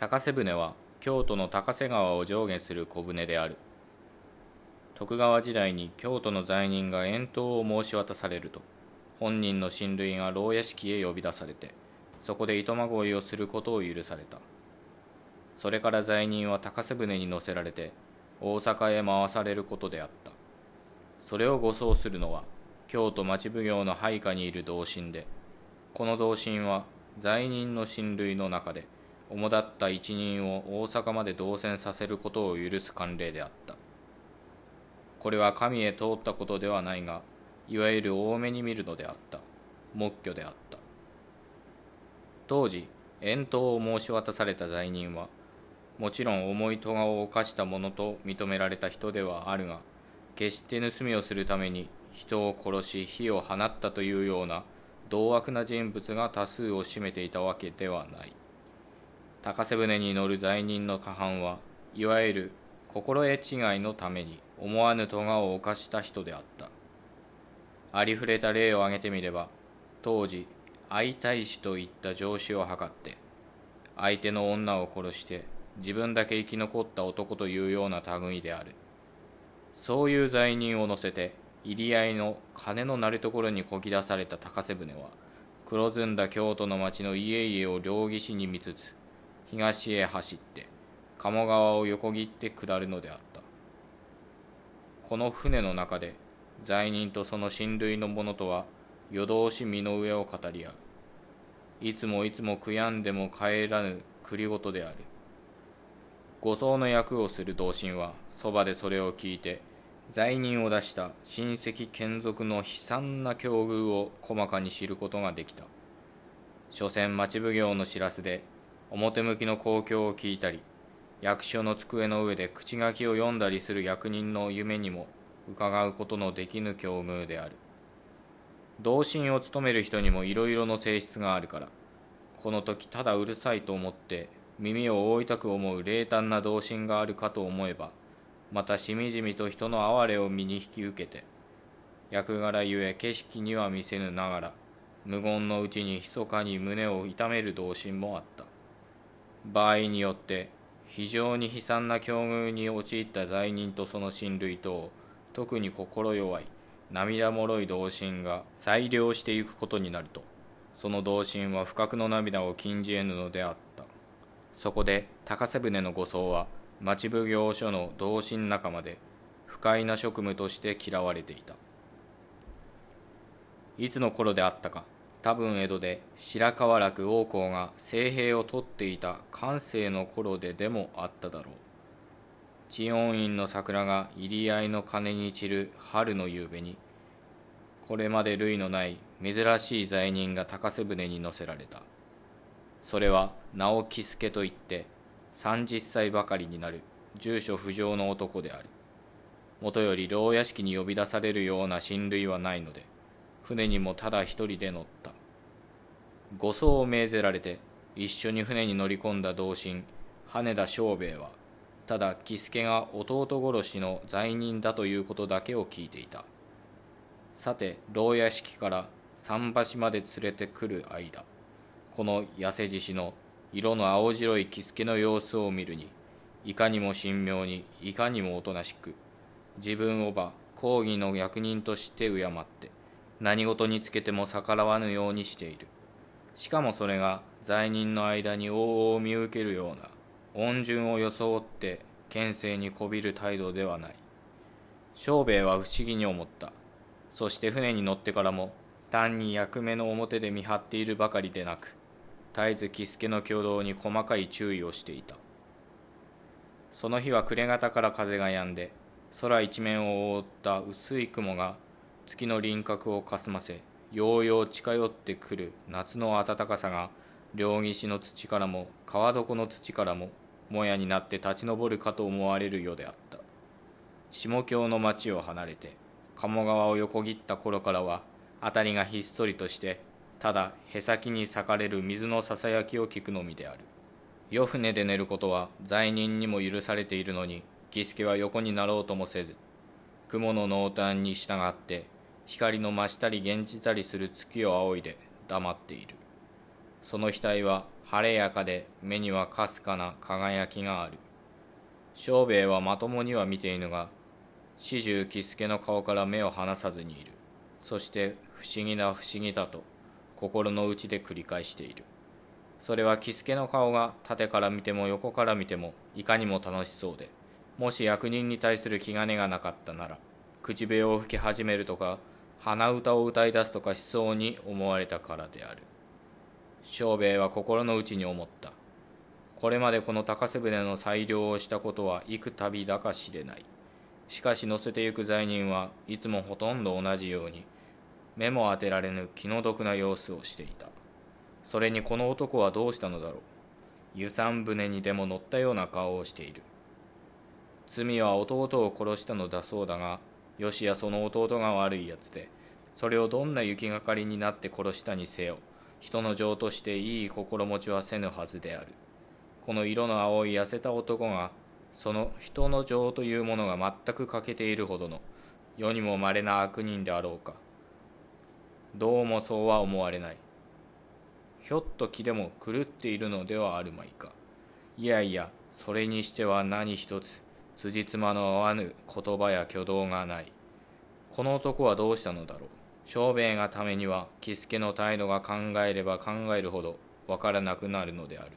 高瀬船は京都の高瀬川を上下する小舟である。徳川時代に京都の罪人が遠島を申し渡されると本人の親類が牢屋敷へ呼び出されてそこで糸まごいをすることを許された。それから罪人は高瀬船に乗せられて大阪へ回されることであった。それを護送するのは京都町奉行の配下にいる同心でこの同心は罪人の親類の中で主だった一人を大阪まで動線させることを許す慣例であったこれは神へ通ったことではないがいわゆる多めに見るのであった木魚であった当時遠島を申し渡された罪人はもちろん重い咎を犯した者と認められた人ではあるが決して盗みをするために人を殺し火を放ったというような同悪な人物が多数を占めていたわけではない高瀬船に乗る罪人の過半はいわゆる心得違いのために思わぬ咎を犯した人であった。ありふれた例を挙げてみれば当時愛大使といった上司を図って相手の女を殺して自分だけ生き残った男というような類である。そういう罪人を乗せて入り合いの金の鳴るところにこぎ出された高瀬船は黒ずんだ京都の町の家々を両岸に見つつ東へ走って鴨川を横切って下るのであった。この船の中で罪人とその親類の者とは夜通し身の上を語り合う。いつもいつも悔やんでも帰らぬ栗ごとである。護送の役をする同心はそばでそれを聞いて罪人を出した親戚眷属の悲惨な境遇を細かに知ることができた。所詮町奉行の知らせで表向きの公共を聞いたり役所の机の上で口書きを読んだりする役人の夢にも伺うことのできぬ境遇である。同心を務める人にもいろいろの性質があるからこの時ただうるさいと思って耳を覆いたく思う冷淡な同心があるかと思えばまたしみじみと人の哀れを身に引き受けて役柄ゆえ景色には見せぬながら無言のうちに密かに胸を痛める同心もあった。場合によって非常に悲惨な境遇に陥った罪人とその親類と特に心弱い涙もろい同心が裁量していくことになるとその同心は不覚の涙を禁じ得ぬのであった。そこで高瀬舟の護送は町奉行所の同心仲間で不快な職務として嫌われていた。いつの頃であったか多分江戸で白河楽王公が聖兵を取っていた寛政の頃ででもあっただろう。知恩院の桜が入り合いの鐘に散る春の夕べにこれまで類のない珍しい罪人が高瀬舟に乗せられた。それは直木助といって30歳ばかりになる住所不詳の男である。もとより牢屋敷に呼び出されるような親類はないので船にもただ一人で乗った。護送を命ぜられて一緒に船に乗り込んだ同心羽田正兵衛はただ喜助が弟殺しの罪人だということだけを聞いていた。さて牢屋敷から桟橋まで連れてくる間この痩せ獅子の色の青白い喜助の様子を見るにいかにも神妙にいかにもおとなしく自分をば公儀の役人として敬って何事につけても逆らわぬようにしている。しかもそれが罪人の間に王を見受けるような恩順を装って県政にこびる態度ではない。庄兵衛は不思議に思った。そして船に乗ってからも単に役目の表で見張っているばかりでなく絶えず喜助の挙動に細かい注意をしていた。その日は暮れ方から風が止んで空一面を覆った薄い雲が月の輪郭をかすませようよう近寄ってくる夏の暖かさが両岸の土からも川床の土からももやになって立ち上るかと思われるようであった。下京の町を離れて鴨川を横切った頃からは辺りがひっそりとしてただへさきに裂かれる水のささやきを聞くのみである。夜船で寝ることは罪人にも許されているのに喜助は横になろうともせず雲の濃淡に従って光の増したり減じたりする月を仰いで黙っている。その額は晴れやかで目にはかすかな輝きがある。庄兵衛はまともには見ていぬが始終喜助の顔から目を離さずにいる。そして不思議だ不思議だと心の内で繰り返している。それは喜助の顔が縦から見ても横から見てもいかにも楽しそうでもし役人に対する気兼ねがなかったなら口笛を吹き始めるとか鼻歌を歌い出すとかしそうに思われたからである。庄兵衛は心の内に思った。これまでこの高瀬船の裁量をしたことは幾度だか知れない。しかし乗せてゆく罪人はいつもほとんど同じように目も当てられぬ気の毒な様子をしていた。それにこの男はどうしたのだろう。遊山船にでも乗ったような顔をしている。罪は弟を殺したのだそうだがよしやその弟が悪いやつで。それをどんな行きがかりになって殺したにせよ。人の情としていい心持ちはせぬはずである。この色の青い痩せた男がその人の情というものが全く欠けているほどの世にも稀な悪人であろうか。どうもそうは思われない。ひょっと気でも狂っているのではあるまいか。いやいやそれにしては何一つ。辻褄の合わぬ言葉や挙動がない。この男はどうしたのだろう。小兵衛がためには喜助の態度が考えれば考えるほどわからなくなるのである。